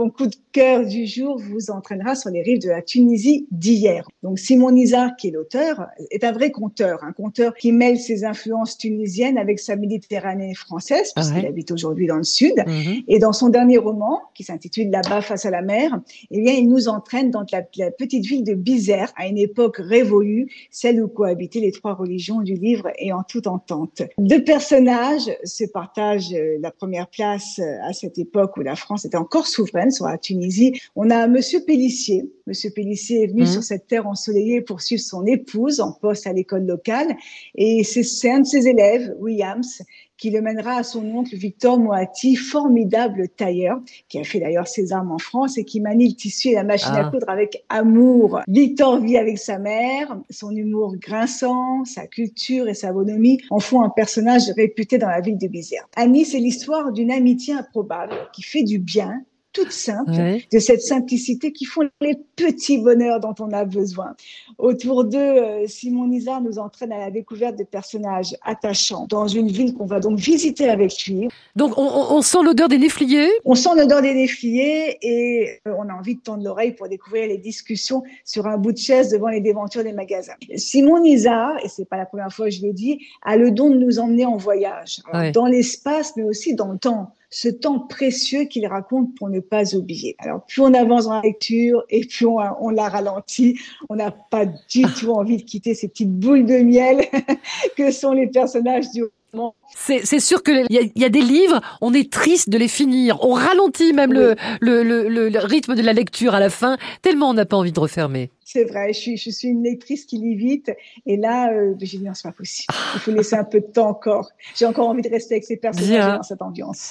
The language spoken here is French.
mon coup de cœur du jour vous entraînera sur les rives de la Tunisie d'hier. Donc Simon Nizar, qui est l'auteur, est un vrai conteur, un conteur qui mêle ses influences tunisiennes avec sa Méditerranée française, puisqu'il habite aujourd'hui dans le sud. Mhm. Et dans son dernier roman, qui s'intitule Là-bas face à la mer, eh bien, il nous entraîne dans la, petite ville de Bizerte, à une époque révolue, celle où cohabitaient les trois religions du livre et en toute entente. Deux personnages se partagent euh, la première place euh, à cette époque où la France était encore souveraine sur la Tunisie. On a Monsieur Pellissier. Monsieur Pellissier est venu mhm. sur cette terre ensoleillée pour suivre son épouse en poste à l'école locale. Et c'est un de ses élèves, Williams, qui le mènera à son oncle Victor Moati, formidable tailleur, qui a fait d'ailleurs ses armes en France et qui manie le tissu et la machine à ah. coudre avec amour. Victor vit avec sa mère, son humour grinçant, sa culture et sa bonhomie en font un personnage réputé dans la ville de Bizerte. Annie, c'est l'histoire d'une amitié improbable qui fait du bien toute simple, de cette simplicité qui font les petits bonheurs dont on a besoin. Autour d'eux, euh, Simon Nizar nous entraîne à la découverte de personnages attachants dans une ville qu'on va donc visiter avec lui. Donc on, sent l'odeur des néfliers On sent l'odeur des néfliers et euh, on a envie de tendre l'oreille pour découvrir les discussions sur un bout de chaise devant les déventures des magasins. Simon Nizar, et c'est pas la première fois que je le dis, a le don de nous emmener en voyage, dans l'espace mais aussi dans le temps ce temps précieux qu'il raconte pour ne pas oublier. Alors, plus on avance dans la lecture et plus on, la ralentit, on n'a pas du tout envie de quitter ces petites boules de miel que sont les personnages du roman. C'est sûr qu'il y, y, a des livres, on est triste de les finir. On ralentit même le, le, le, rythme de la lecture à la fin, tellement on n'a pas envie de refermer. C'est vrai, je suis, je suis une lectrice qui lit vite. Et là, euh, j'ai dit non, c'est pas possible. Il faut laisser un peu de temps encore. J'ai encore envie de rester avec ces personnages dans cette ambiance.